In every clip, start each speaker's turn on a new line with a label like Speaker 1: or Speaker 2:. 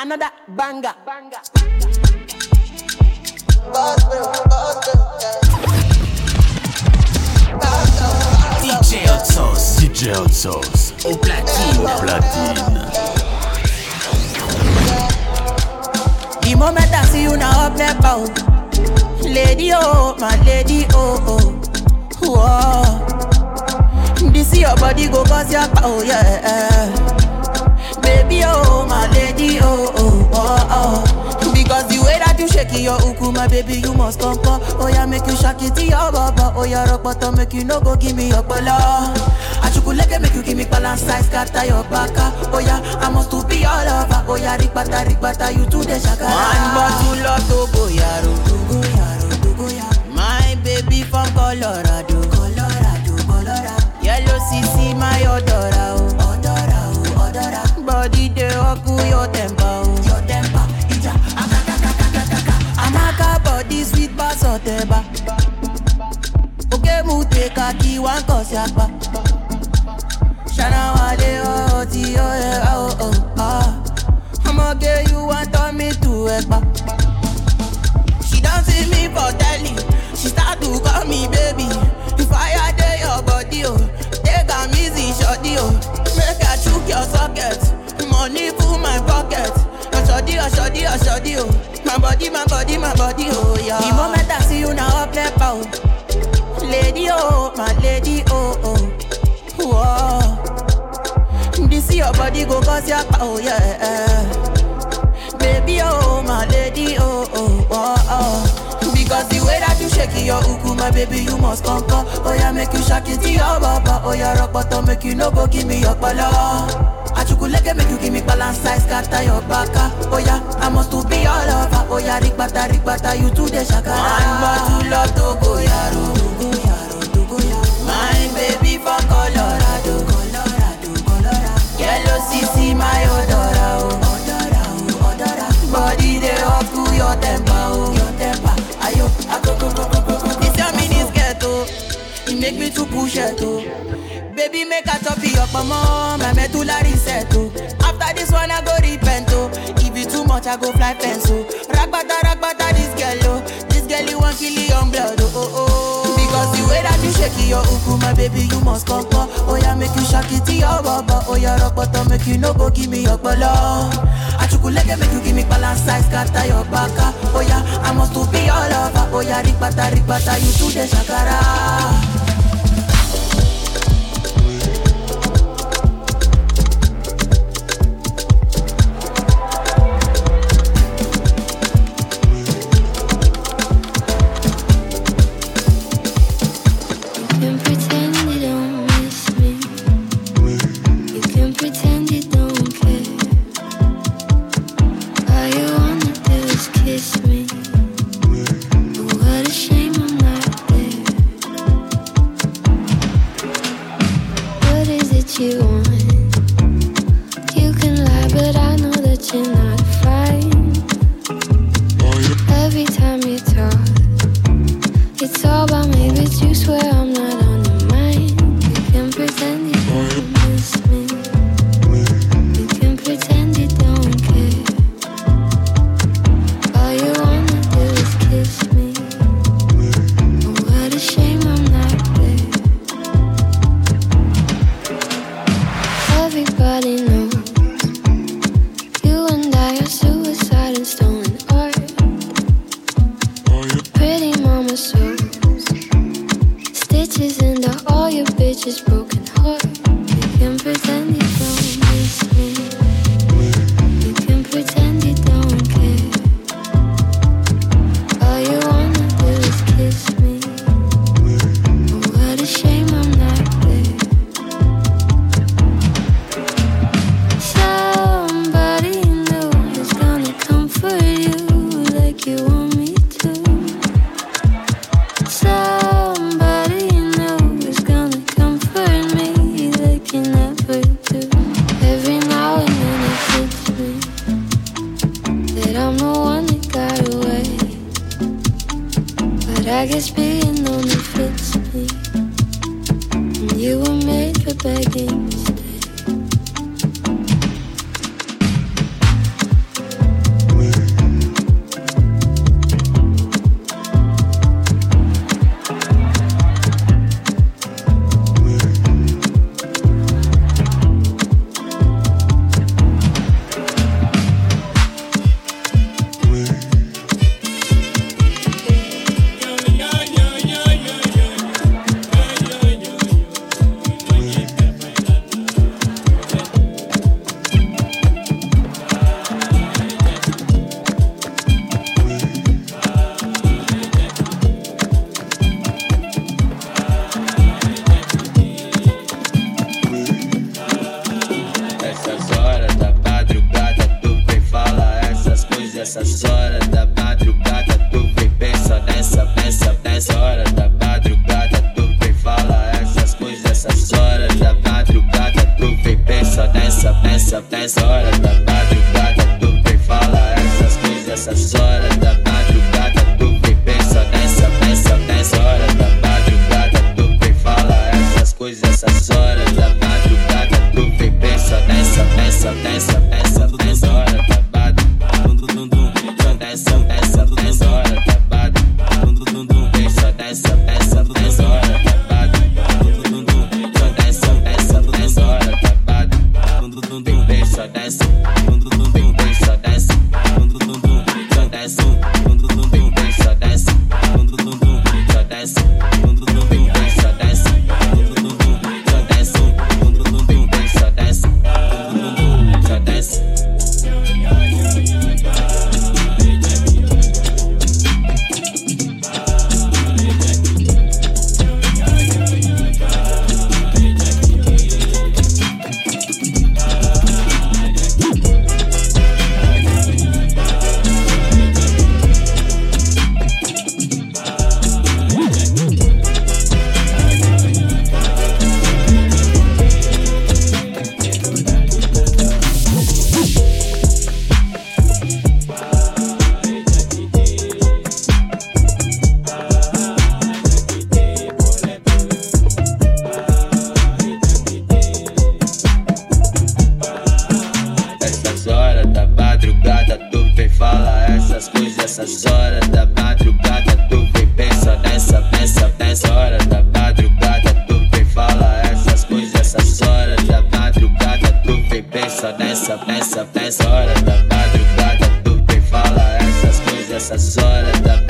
Speaker 1: another banger. banger.
Speaker 2: DJ Hot Sauce.
Speaker 3: DJ Hotsoss.
Speaker 2: Au platine.
Speaker 3: Au platine.
Speaker 1: The moment I see you now up there bow Lady oh, my lady oh oh Whoa This your body go cause your power, yeah Baby oh, my lady oh oh oh oh. Because the way that you shake your uku, my baby you must come come. Oh yeah, make you shake it to your baba Oh yeah, rock bottom make you no go give me your bala Achukuleke make you give me balance size, scatter your baka. Oh yeah, I must to be all over. Oh yeah, rikbata rikbata you to the shaka. One bottle of Togo yaro Togo yaro, Togo yaro My baby from Colorado. Colorado, Colorado. Yellow CC my odora Body dey oku your temper oh. Your temper, ija Akakakakakaka Amaka body sweet pass oteba Oke mu take a key one cause yakpa Shana wale oh ti yeah oh oh ah. I'ma get you want turn me to ekpa She don't see me for telly. She start to call me baby. I had day your body oh. Take am easy shorty oh. Make I chook your socket Money full my pocket Ashodi ashodi ashodi oh My body my body my body oh yeah The moment I see you now up there pow Lady oh my lady oh oh Whoa This your body go cause your power, yeah. Baby, oh, my lady, oh, oh, oh, oh. Because the way that you shake your uku, my baby, you must come, come. Oh, yeah, make you shake it to your baba. Oh, yeah, rock bottom, make you no go give me your bala. Achukuleke make you give me balance size, scatter your baka. Ah. Oh, yeah, I must to be all over. Oh, yeah, rikbata, rikbata, you to the shaka. One bottle of Togo, yaro. My baby from Colorado, Colorado, Colorado. Yellow CC, my odora, oh. Odora, oh, odora. Body dey up to your temper, oh. Your temper, ayo, ako, go, go, go, go, go. This your mini skirt, oh. It make me to push it, oh. Baby, make a your mama, my medulla reset, oh. After this one, I go repent, oh. If it too much, I go fly fence, oh. Ragbata, ragbata, this girl, oh. This girl, you want kill your blood, oh, oh, oh. Because the way that you shake your uku, my baby, you must come, come. Oh, yeah, make you shake it to your baba. Oh, yeah, rock bottom, make you no go give me your bala. Achukuleke, make you give me balance size, scatter your baka. Oh, yeah, I must to be all over. Oh, yeah, rikbata, rikbata, you to the shakara.
Speaker 4: Horas da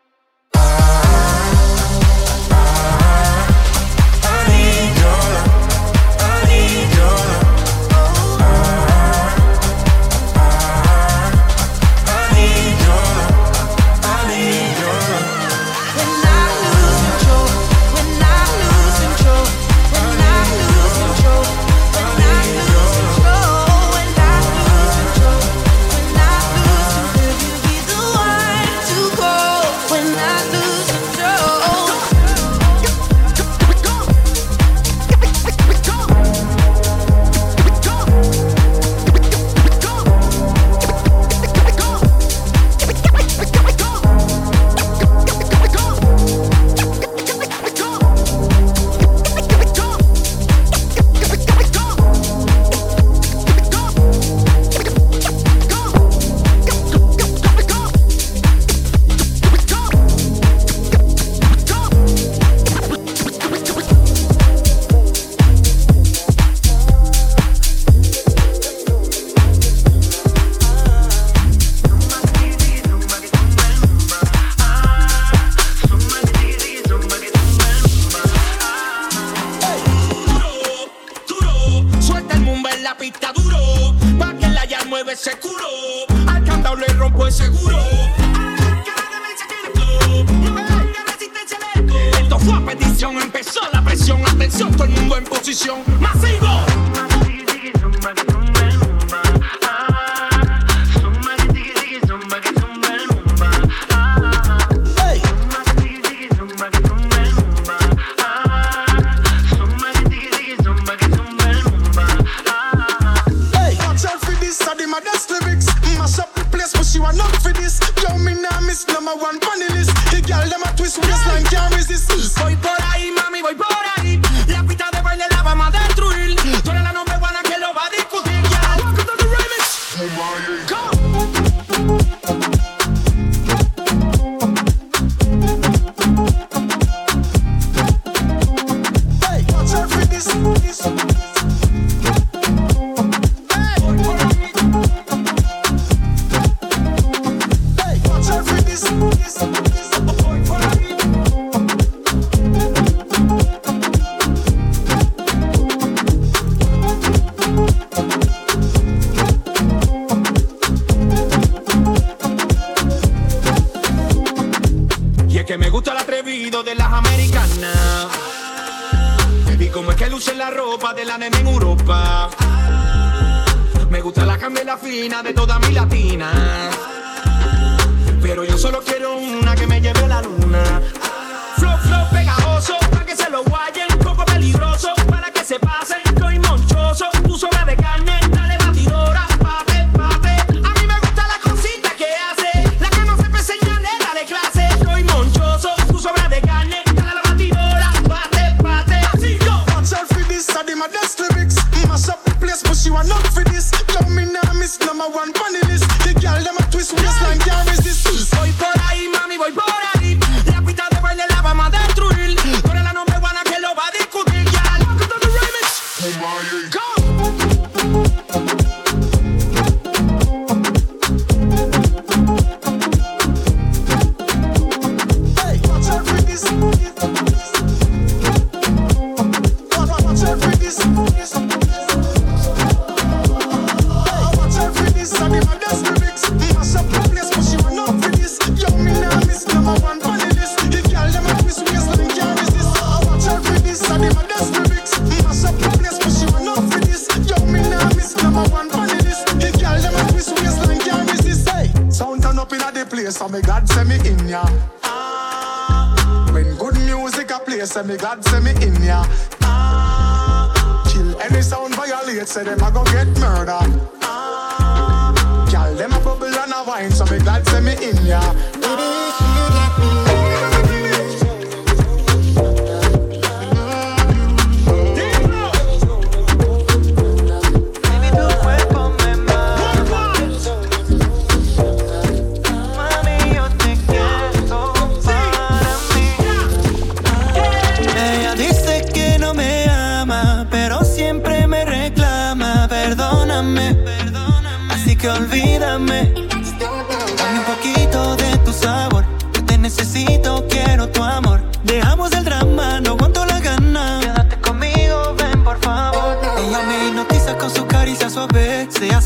Speaker 5: quiero
Speaker 6: un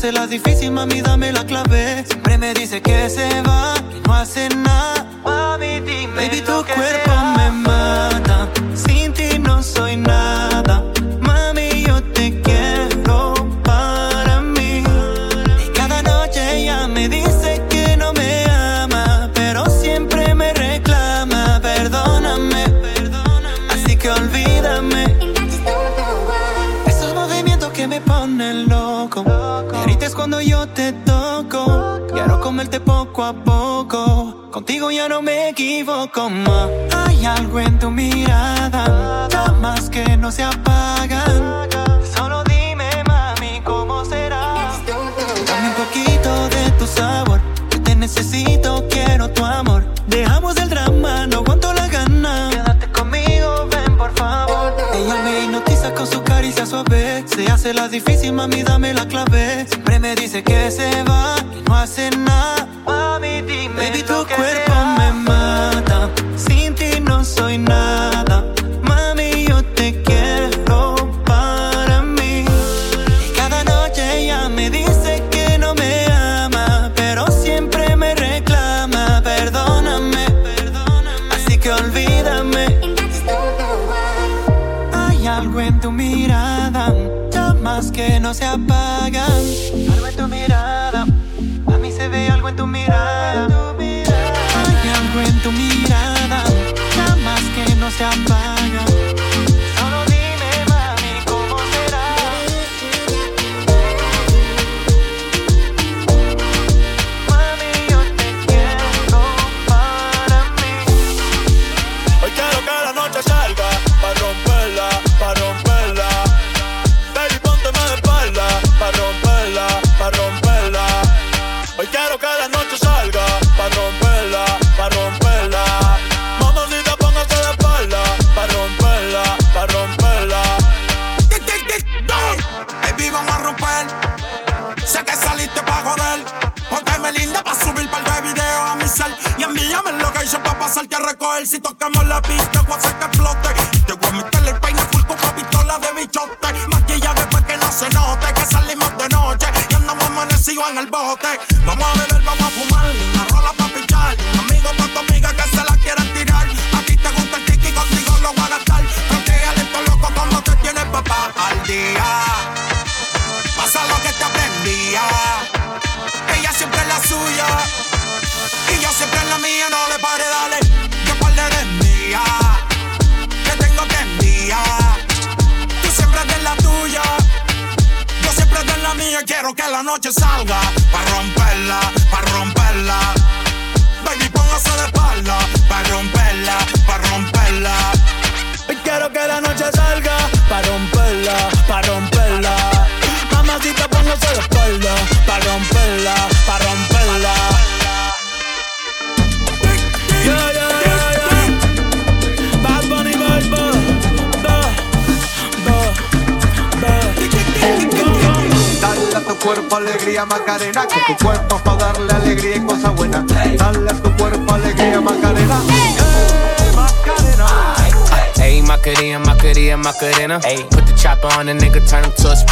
Speaker 6: hace la difícil, mami, dame la clave. Siempre me dice que se va, que no hace nada. Mami, dime. Baby, tu lo que cuerpo será. poco a poco. Contigo ya no me equivoco más. Hay algo en tu mirada, llamas que no se apagan. Solo dime, mami, cómo será. Dame un poquito de tu sabor. Yo te necesito, quiero tu amor. Dejamos el drama, no aguanto la gana. Quédate conmigo, ven por favor. Ella me hipnotiza con su caricia suave. Se hace la difícil, mami, dame la clave. Siempre me dice que se va, que no hace nada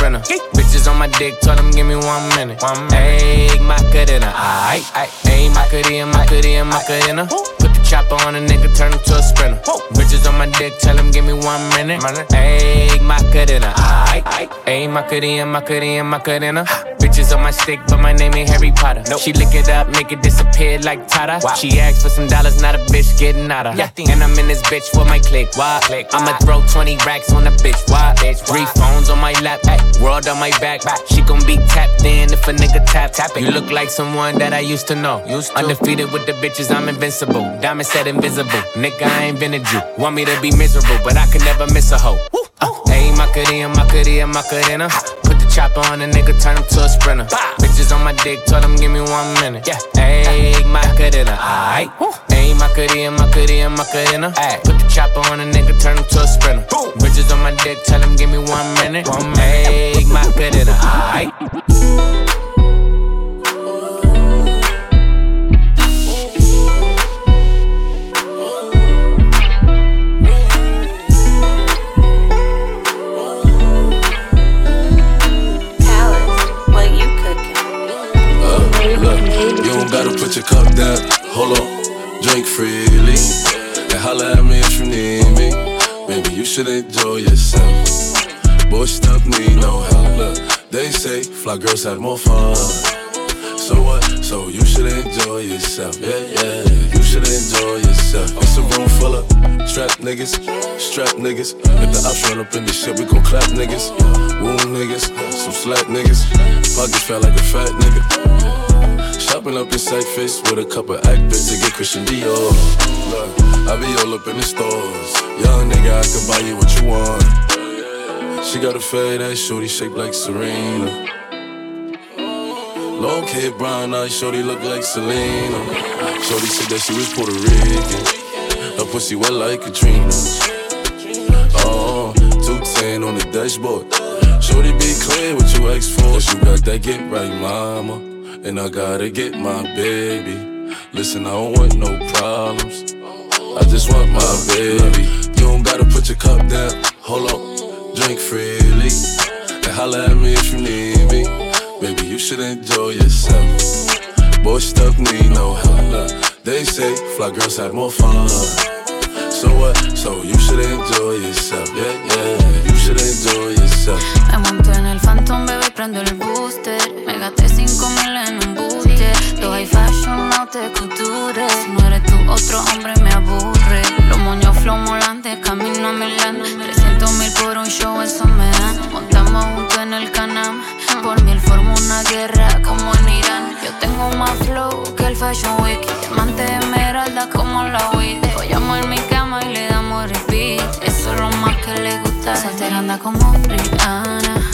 Speaker 2: sprinter. Bitches on my dick, told them give me one minute. One minute. Egg Macarena, aight, aight. Egg Macarena, in her. Put the chopper on a nigga, turn him to a sprinter. Bitches on my dick, tell him give me one minute. Egg Macarena, aight, aight. Egg Macarena, in her bitches on my stick, but my name ain't Harry Potter. Nope. She lick it up, make it disappear like Tata. Wow. She asked for some dollars, not a bitch getting out of. Yeah. And I'm in this bitch with my click. Why? click. I'ma throw 20 racks on a bitch. Why? bitch. Three phones on my lap, ay, world on my back. She gon' be tapped in if a nigga tap. tap it. You look like someone that I used to know. Used to. Undefeated with the bitches, I'm invincible. Diamond said invisible. Nigga, I ain't been a Jew. Want me to be miserable, but I can never miss a hoe. Uh, Ayy, Macarena, Macarena, Macarena. Chopper on a nigga, turn him to a sprinter. Bitches on my dick, told him give me one minute. Yeah. Ayy, Macarena, aight. Ayy, Macarena, Macarena, Macarena. Ay. Put the chopper on a nigga, turn him to a sprinter. Bitches on my dick, tell him give me one minute. One. Ayy, Macarena, aight.
Speaker 7: Down. Hold on, drink freely. And holla at me if you need me. Baby, you should enjoy yourself. Boy, stuff need no help. Look, they say fly girls have more fun. So what? So you should enjoy yourself. Yeah, yeah. You should enjoy yourself. It's a room full of strap niggas, strap niggas. If the ops run up in this shit, we gon' clap niggas. Wound niggas, some slap niggas. Pockets felt like a fat nigga. Shopping up in Cyphers with a couple actors to get Christian Dior. Look, I be all up in the stores. Young nigga, I can buy you what you want. She got a fade ass shorty shaped like Serena. Long hair, brown eyes, shorty look like Selena. Shorty said that she was Puerto Rican. Her pussy wet like Katrina. Uh-uh, oh, 210 on the dashboard. Shorty be clear what you ask for. Cause you got that get right, mama. And I gotta get my baby. Listen, I don't want no problems. I just want my baby. You don't gotta put your cup down. Hold on, drink freely. And holla at me if you need me. Baby, you should enjoy yourself. Boy, stuff need no help. They say fly girls have more fun. So what? So you should enjoy yourself. Yeah, yeah.
Speaker 8: Me monto en el Phantom, bebé, prendo el booster. Me gasté 5 mil en un buste. Lo high fashion, no te couture. Si no tú, otro hombre me aburre. Los moños flow molantes, camino a Milán. 300 mil por un show, eso me Montamos juntos en el canam. Por mí, él forma una guerra como en Irán. Yo tengo más flow que el Fashion Week. Diamante de esmeralda como la weed. Follamos en mi cama y le damos repeat. Eso es lo más que le gusta. Soltera anda como Rihanna.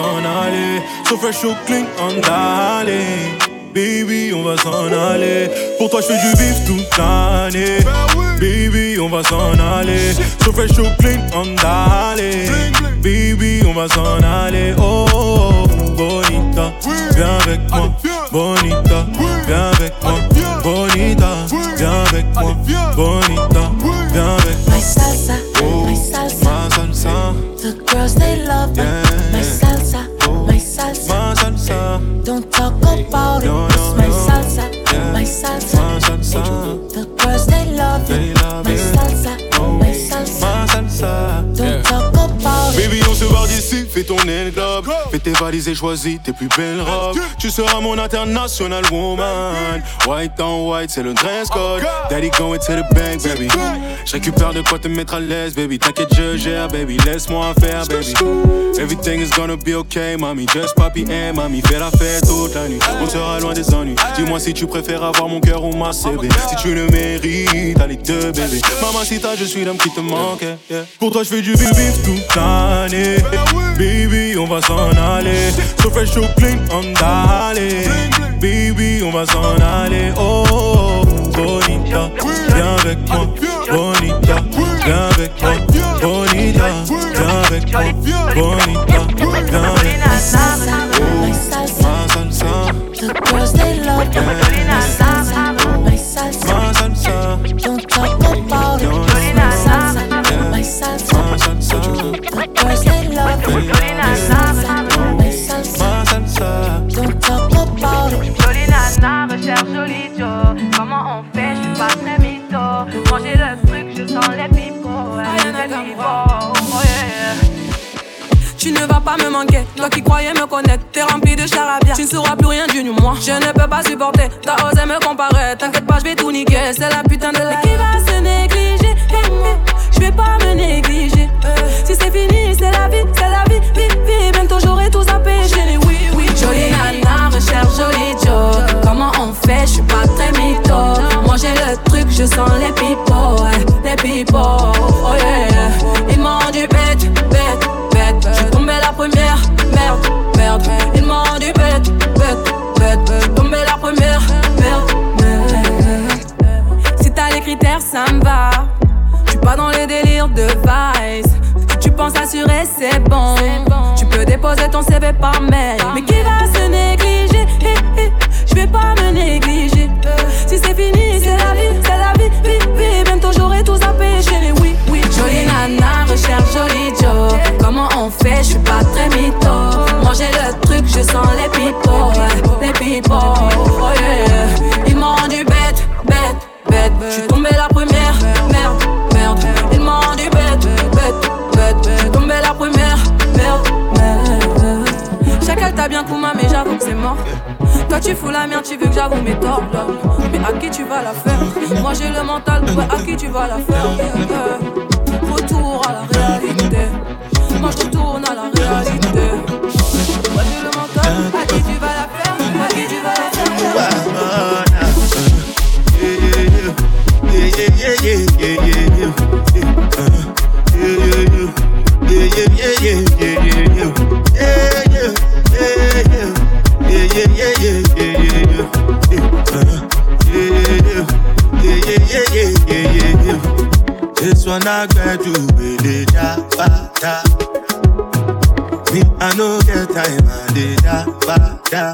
Speaker 9: s'en aller. So fresh, so clean, on darling. Baby, on va s'en aller. Pour toi, je fais du bif toute l'année. Baby, on va s'en aller. So fresh, so clean, on d'aller. Baby, on va s'en aller. Oh, oh, bonita, viens avec moi. Bonita, viens avec moi. Bonita, viens avec moi. Bonita, viens avec moi.
Speaker 10: My salsa, my salsa. The girls they love.
Speaker 9: Yeah.
Speaker 10: It. It's my
Speaker 9: no.
Speaker 10: salsa,
Speaker 9: Yeah.
Speaker 10: my salsa. The girls they love
Speaker 9: love
Speaker 10: My
Speaker 9: it.
Speaker 10: salsa, my salsa. Don't talk about it.
Speaker 9: Baby, on se barre d'ici, fais ton globe Fais tes valises et choisis tes plus belles robes. Tu seras mon international woman. White on white, c'est le dress code. Daddy going to the bank, baby. Je récupère de quoi te mettre à l'aise, baby. T'inquiète, je gère, baby. Laisse-moi faire, baby. Everything is gonna be okay, mommy. Just papi and mommy. Fais la fête toute la nuit. On sera loin des ennuis. Dis-moi si tu préfères avoir mon cœur ou ma CB. Si tu le mérites, t'as les deux, bébé. Maman, si t'as, je suis l'homme qui te manque. Pour toi, je fais du bif bif toute l'année. Baby, on va s'en aller. So fresh, so clean, on d'aller. Baby, on va s'en aller. Oh, oh, bonita, viens avec moi. Bonita, viens avec moi. Bonita, viens avec moi. Bonita, viens avec moi.
Speaker 10: My salsa, my salsa.
Speaker 9: Ma salsa,
Speaker 10: The girls they love me. My salsa, my salsa.
Speaker 9: ma salsa,
Speaker 10: Don't talk about it. It's my salsa, my salsa.
Speaker 9: ma salsa,
Speaker 10: The girls they love me.
Speaker 11: Oh yeah.
Speaker 12: Tu ne vas pas me manquer, toi qui croyais me connaître, t'es rempli de charabia. Tu ne sauras plus rien du moi. Je ne peux pas supporter, t'as osé me comparer. T'inquiète pas, je vais tout niquer, c'est la putain de la. Qui va se négliger? Je vais pas me négliger. Si c'est fini, c'est la vie, c'est la vie, vie, vie. Bientôt j'aurai tout j'ai les oui, oui. Jolie nana, recherche joli Joe. Comment on fait, je suis pas très mytho. Moi j'ai le truc, je sens les ouais, les pipots. Oh yeah, ils m'ont du bête, bête, bête. Je suis tombé la première, merde, merde. Ils m'ont du bête, bête, bête. Je suis tombé la première, merde, merde. Si t'as les critères, ça me va. Suis pas dans les délires de vice. Tu penses assurer, c'est bon. Tu peux déposer ton CV par mail. Mais qui va se négliger? eh, Je vais pas me négliger. Si c'est fini, c'est la vie, c'est la vie, vie, vie. Bientôt j'aurai tout zappé, chérie, oui, oui. Jolie nana, recherche joli Joe. Comment on fait, je suis pas très mytho. Manger le truc, je sens les ouais, les pipots. Oh yeah. Ils m'ont rendu bête, bête, bête. Je suis tombé la première, merde, merde. Ils m'ont rendu bête, bête, bête. Je suis tombé la première, merde. Chacal t'a bien Kuma, mais j'avoue que c'est mort. Toi tu fous la merde, tu veux que j'avoue mes torts. Mais à qui tu vas la faire? Moi j'ai le mental, ouais, à qui tu vas la faire Euh, Retour à la réalité. Moi je
Speaker 13: one I got you with it, da, ba, da. Me, I no get time, I did da, ba, da.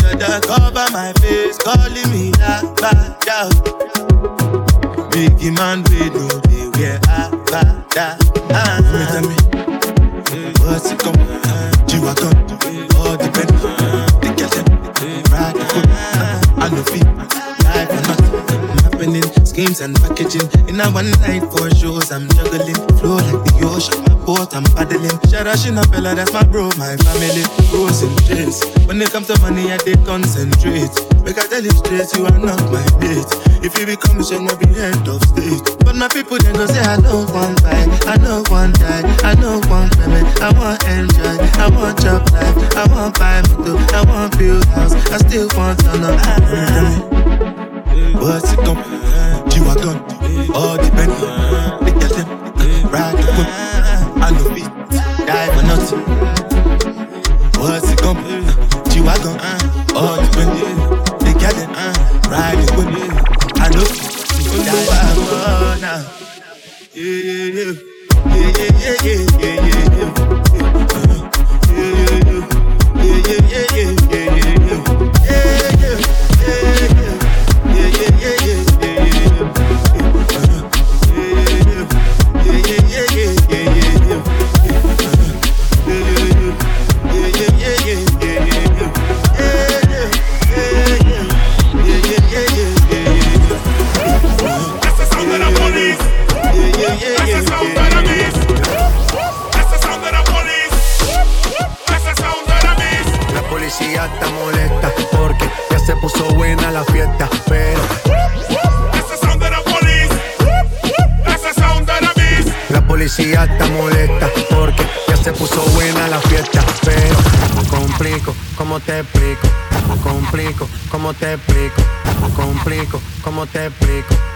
Speaker 13: Dada cover my face, calling me ba, da. Biggie man, we know they wear a, ba, da. Ah, me tell me, what's it come? G-Wagon, all the pen, the girl the foot. I know feet, schemes and packaging. In a one night for shows, I'm juggling. Flow like the ocean, my boat, I'm paddling. Sharashina fella, that's my bro, my family. Rose and Trace. When it comes to money, I they concentrate. Make I tell you straight, you are not my mate. If you become shall not be head of state. But my people then go say, I don't want buy, I don't want die, I don't want payment, I want enjoy, I want job life, I want buy motor, I want build house, I still want to know. What's it you are done. All depend. the tell them, ride the foot. I know feet, die for nothing. What's it come?
Speaker 14: You are gone. All depend. Big the them, ride the ¿cómo te explico? Complico, ¿cómo te explico? Complico, ¿cómo te explico?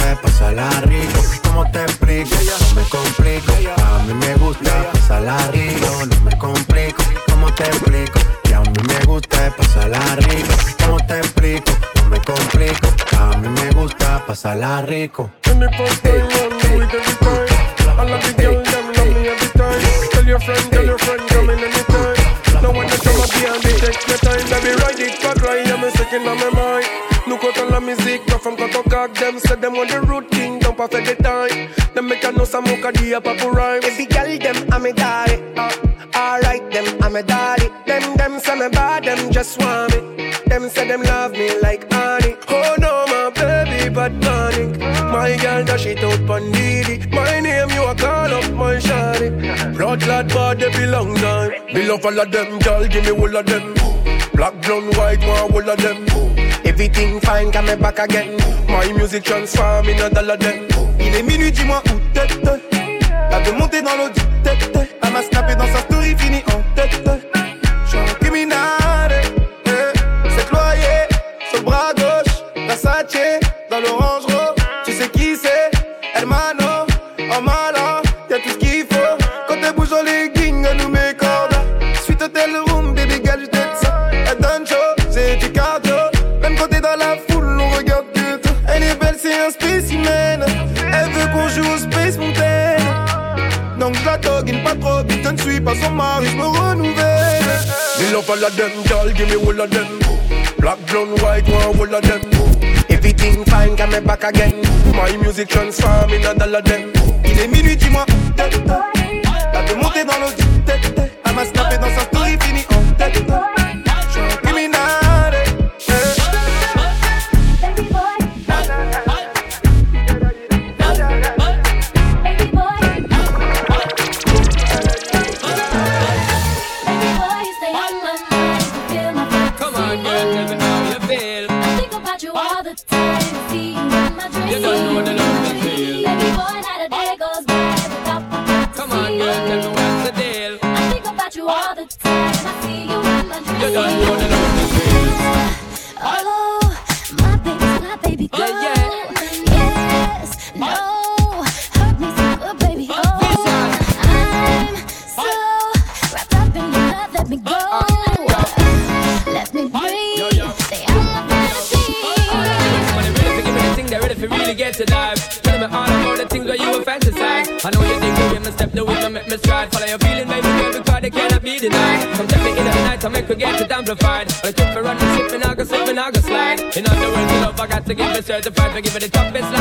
Speaker 14: pasarla rico, ¿cómo te explico? No me complico, a mí me gusta pasarla rico, no me complico, ¿cómo te explico? Que a mí me gusta pasarla rico, ¿cómo te explico? No me complico, a mí me gusta pasarla rico.
Speaker 15: All the your friend, tell your friend, come in anytime. No one that come up here and they take your time. Baby, ride it I'm second on my mind. Comptons la musique, nos femmes quand on caque them Say them on the road king, don't pas faire the time. Them make a know some dit à pas pour rhyme. Every girl them, I'm a daddy uh, Alright them, I'm a daddy. Them, them say me bad, them just want me. Them say them love me like honey. Oh no, my baby, bad panic My girl dash it out pon My name you a call up my shawty Blood lad they belong time Me love all of them, girl give me all of them. Black, brown, white, one all of them Everything fine, come back again. My music transform in a dollar them
Speaker 16: Il est minuit, dis-moi où t'es. Elle veut monter dans l'eau
Speaker 15: all of them, girl, give me all of them. Black, brown, white, one all of them. Everything fine, come back again. My music transform in a dollar them.
Speaker 16: Il est minuit, dis-moi
Speaker 17: certified. For give it the toughest, like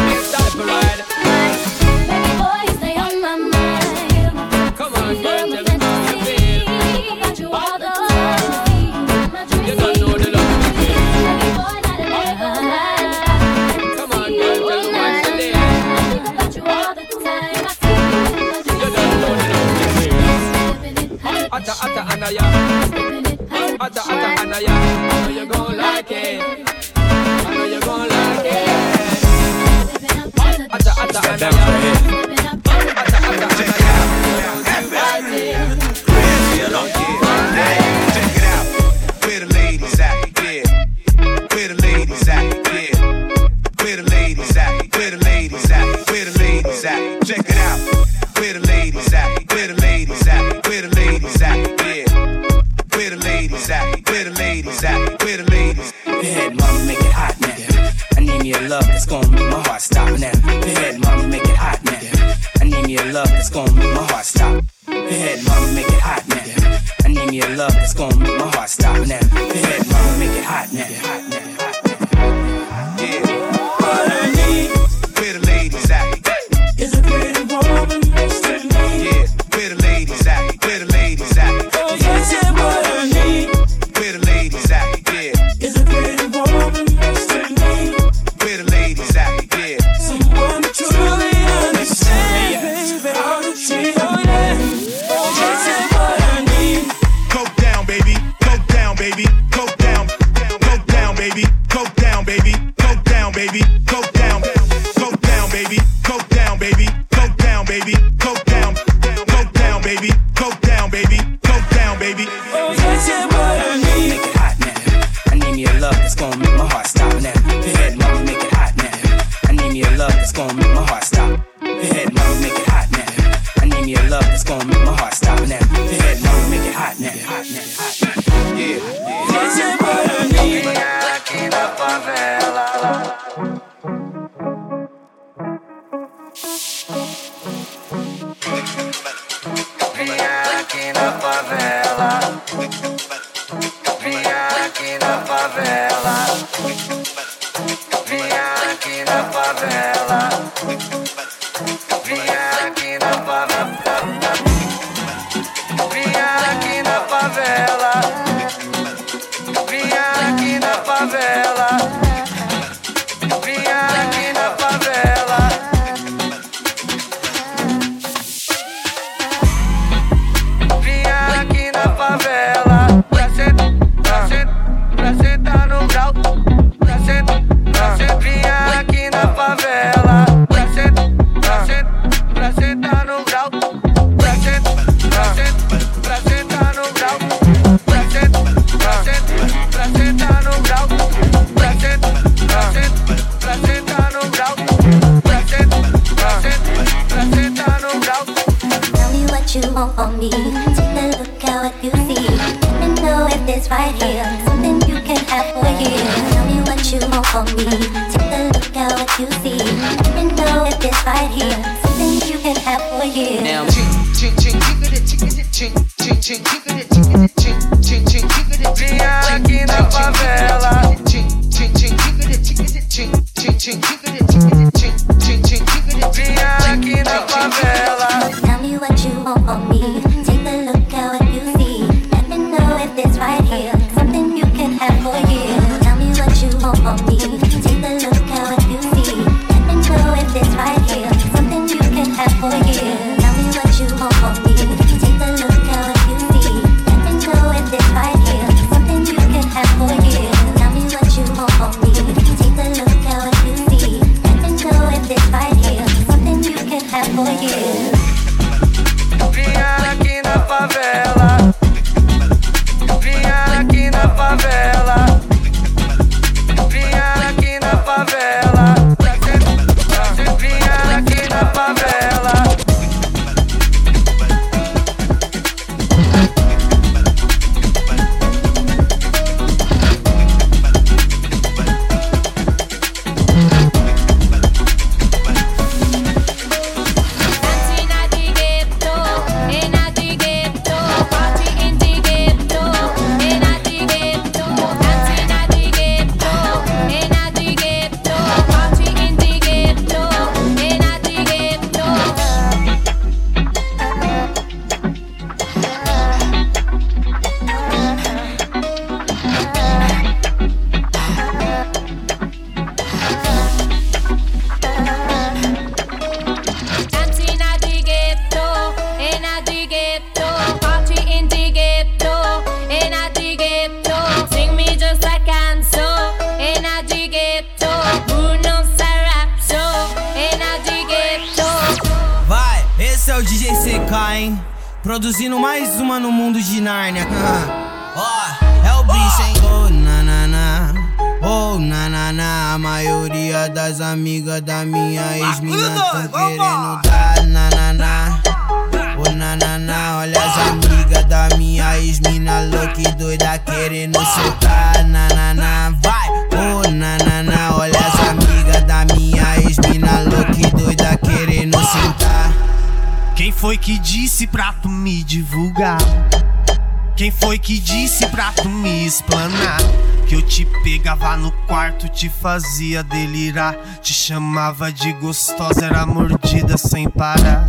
Speaker 18: te fazia delirar. Te chamava de gostosa, era mordida sem parar.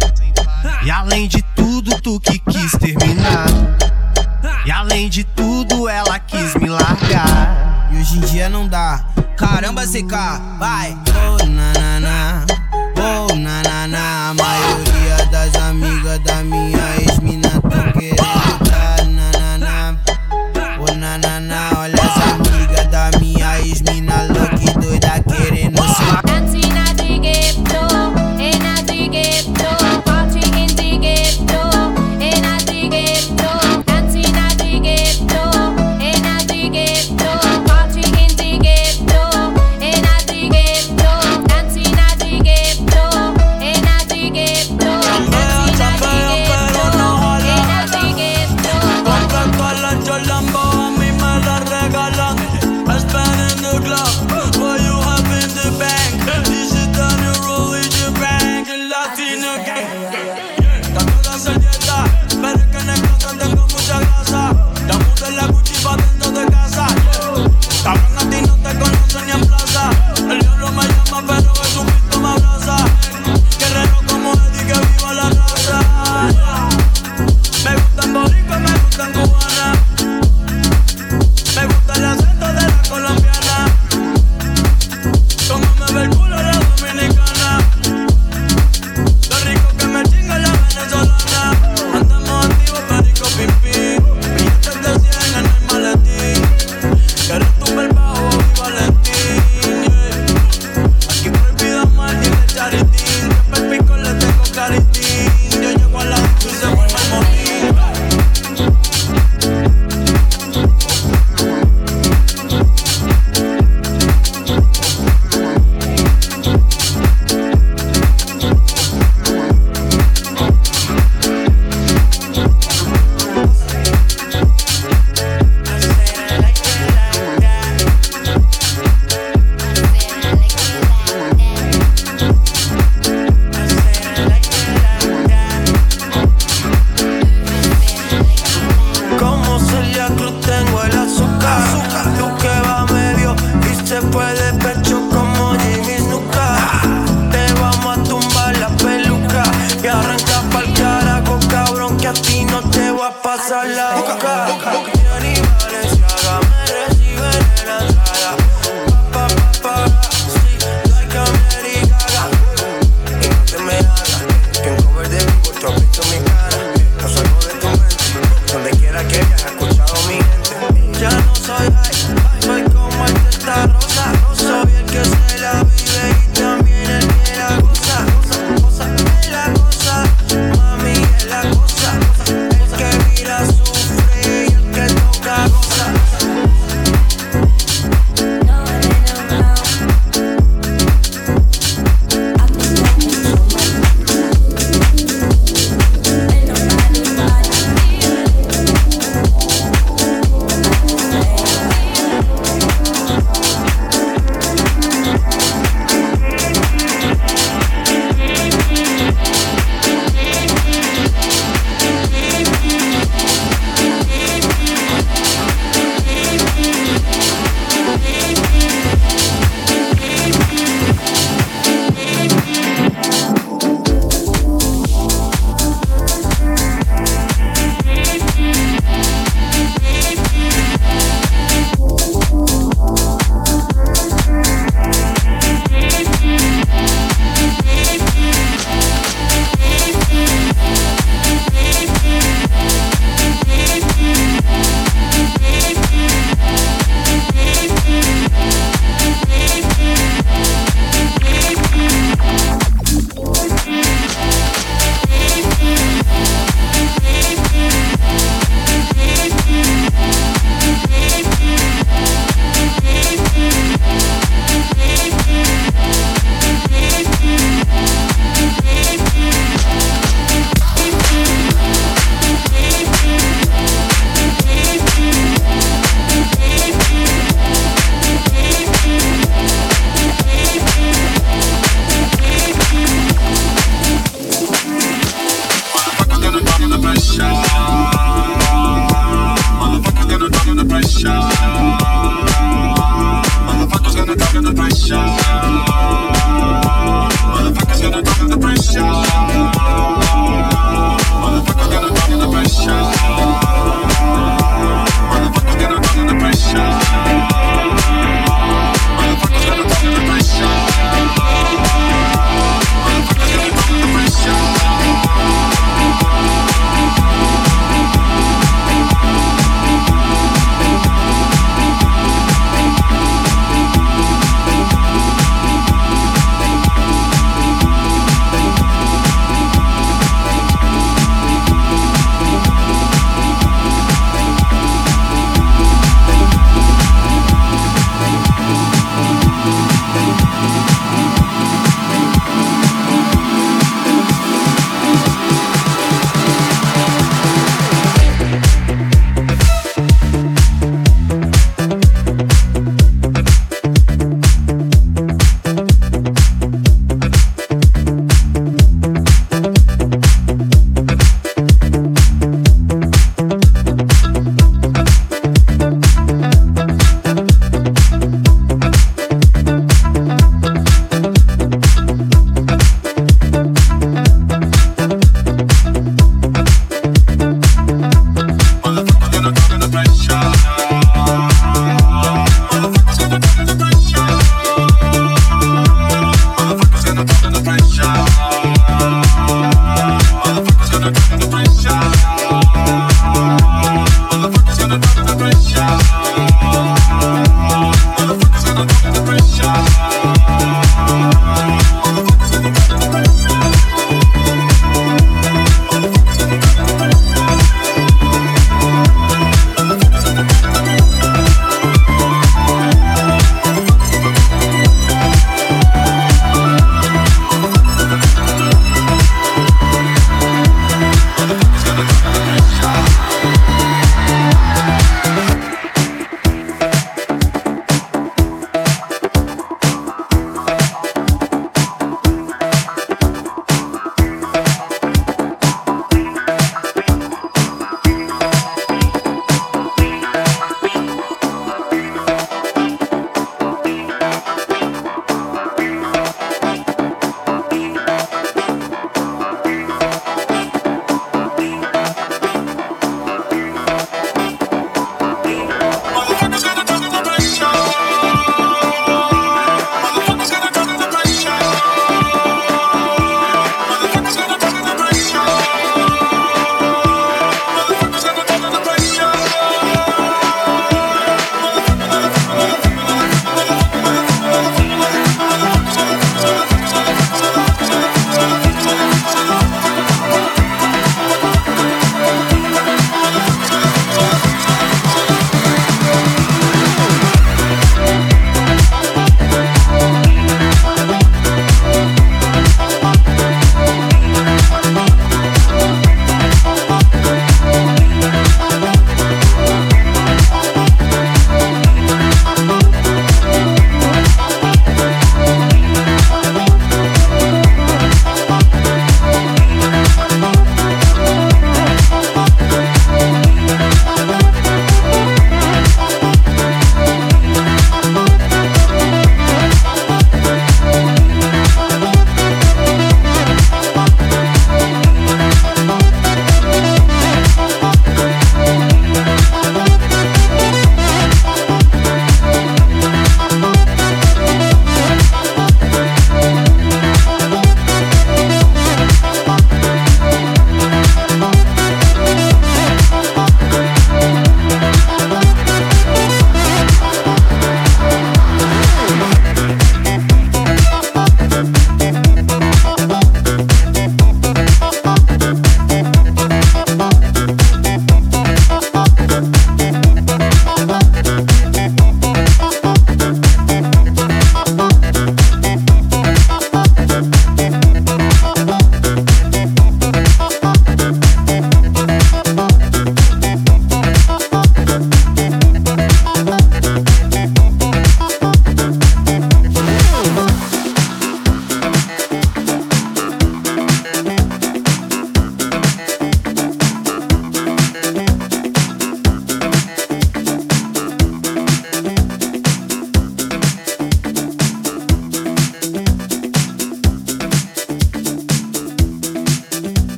Speaker 18: E além de tudo, tu que quis terminar. E além de tudo, ela quis me largar.
Speaker 19: E hoje em dia não dá. Caramba, CK, vai.